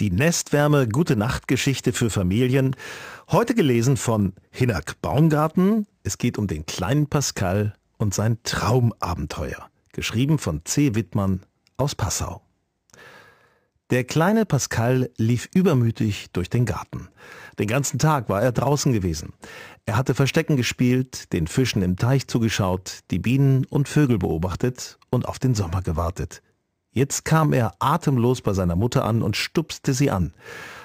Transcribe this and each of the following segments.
Die Nestwärme Gute Nachtgeschichte für Familien. Heute gelesen von Hinak Baumgarten. Es geht um den kleinen Pascal und sein Traumabenteuer. Geschrieben von C. Wittmann aus Passau. Der kleine Pascal lief übermütig durch den Garten. Den ganzen Tag war er draußen gewesen. Er hatte Verstecken gespielt, den Fischen im Teich zugeschaut, die Bienen und Vögel beobachtet und auf den Sommer gewartet. Jetzt kam er atemlos bei seiner Mutter an und stupste sie an.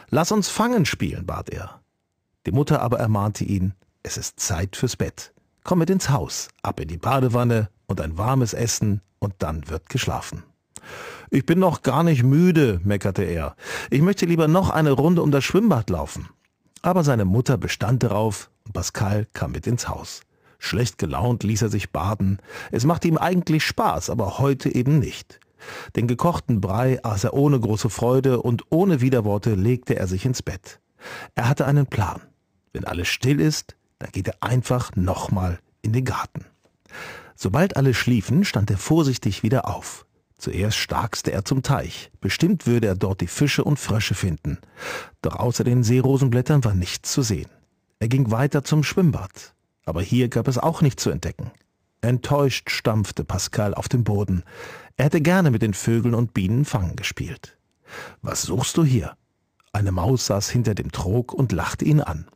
Lass uns Fangen spielen, bat er. Die Mutter aber ermahnte ihn, es ist Zeit fürs Bett. Komm mit ins Haus, ab in die Badewanne und ein warmes Essen und dann wird geschlafen. Ich bin noch gar nicht müde, meckerte er. Ich möchte lieber noch eine Runde um das Schwimmbad laufen. Aber seine Mutter bestand darauf und Pascal kam mit ins Haus. Schlecht gelaunt ließ er sich baden. Es machte ihm eigentlich Spaß, aber heute eben nicht. Den gekochten Brei aß er ohne große Freude und ohne Widerworte legte er sich ins Bett. Er hatte einen Plan. Wenn alles still ist, dann geht er einfach nochmal in den Garten. Sobald alle schliefen, stand er vorsichtig wieder auf. Zuerst starkste er zum Teich. Bestimmt würde er dort die Fische und Frösche finden. Doch außer den Seerosenblättern war nichts zu sehen. Er ging weiter zum Schwimmbad. Aber hier gab es auch nichts zu entdecken. Enttäuscht stampfte Pascal auf dem Boden. Er hätte gerne mit den Vögeln und Bienen Fangen gespielt. Was suchst du hier? Eine Maus saß hinter dem Trog und lachte ihn an.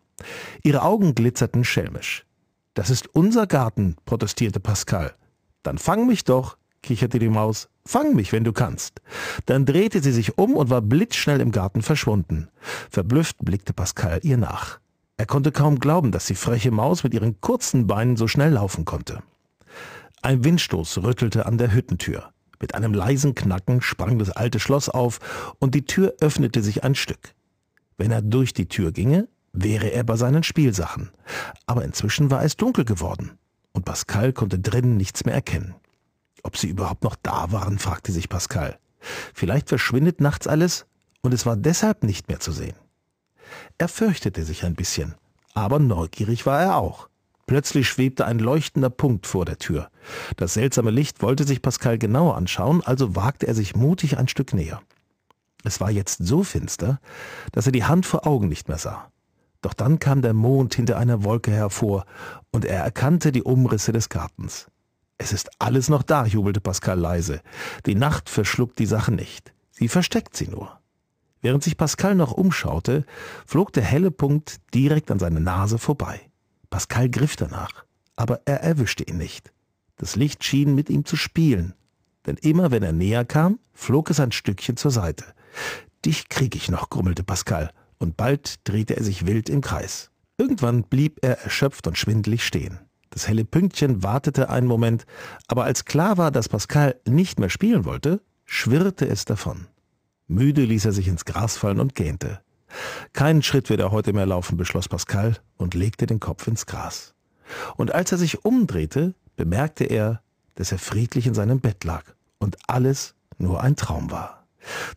Ihre Augen glitzerten schelmisch. Das ist unser Garten, protestierte Pascal. Dann fang mich doch, kicherte die Maus. Fang mich, wenn du kannst. Dann drehte sie sich um und war blitzschnell im Garten verschwunden. Verblüfft blickte Pascal ihr nach. Er konnte kaum glauben, dass die freche Maus mit ihren kurzen Beinen so schnell laufen konnte. Ein Windstoß rüttelte an der Hüttentür. Mit einem leisen Knacken sprang das alte Schloss auf und die Tür öffnete sich ein Stück. Wenn er durch die Tür ginge, wäre er bei seinen Spielsachen. Aber inzwischen war es dunkel geworden und Pascal konnte drinnen nichts mehr erkennen. Ob sie überhaupt noch da waren, fragte sich Pascal. Vielleicht verschwindet nachts alles und es war deshalb nicht mehr zu sehen. Er fürchtete sich ein bisschen, aber neugierig war er auch. Plötzlich schwebte ein leuchtender Punkt vor der Tür. Das seltsame Licht wollte sich Pascal genauer anschauen, also wagte er sich mutig ein Stück näher. Es war jetzt so finster, dass er die Hand vor Augen nicht mehr sah. Doch dann kam der Mond hinter einer Wolke hervor, und er erkannte die Umrisse des Gartens. Es ist alles noch da, jubelte Pascal leise. Die Nacht verschluckt die Sache nicht. Sie versteckt sie nur. Während sich Pascal noch umschaute, flog der helle Punkt direkt an seine Nase vorbei. Pascal griff danach, aber er erwischte ihn nicht. Das Licht schien mit ihm zu spielen, denn immer wenn er näher kam, flog es ein Stückchen zur Seite. Dich krieg ich noch, grummelte Pascal, und bald drehte er sich wild im Kreis. Irgendwann blieb er erschöpft und schwindelig stehen. Das helle Pünktchen wartete einen Moment, aber als klar war, dass Pascal nicht mehr spielen wollte, schwirrte es davon. Müde ließ er sich ins Gras fallen und gähnte. Keinen Schritt wird er heute mehr laufen, beschloss Pascal und legte den Kopf ins Gras. Und als er sich umdrehte, bemerkte er, dass er friedlich in seinem Bett lag und alles nur ein Traum war.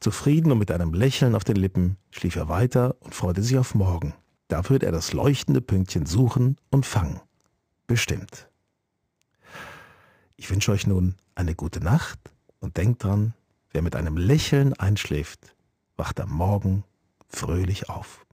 Zufrieden und mit einem Lächeln auf den Lippen schlief er weiter und freute sich auf morgen. Da würde er das leuchtende Pünktchen suchen und fangen. Bestimmt. Ich wünsche euch nun eine gute Nacht und denkt dran, wer mit einem Lächeln einschläft, wacht am Morgen fröhlich auf.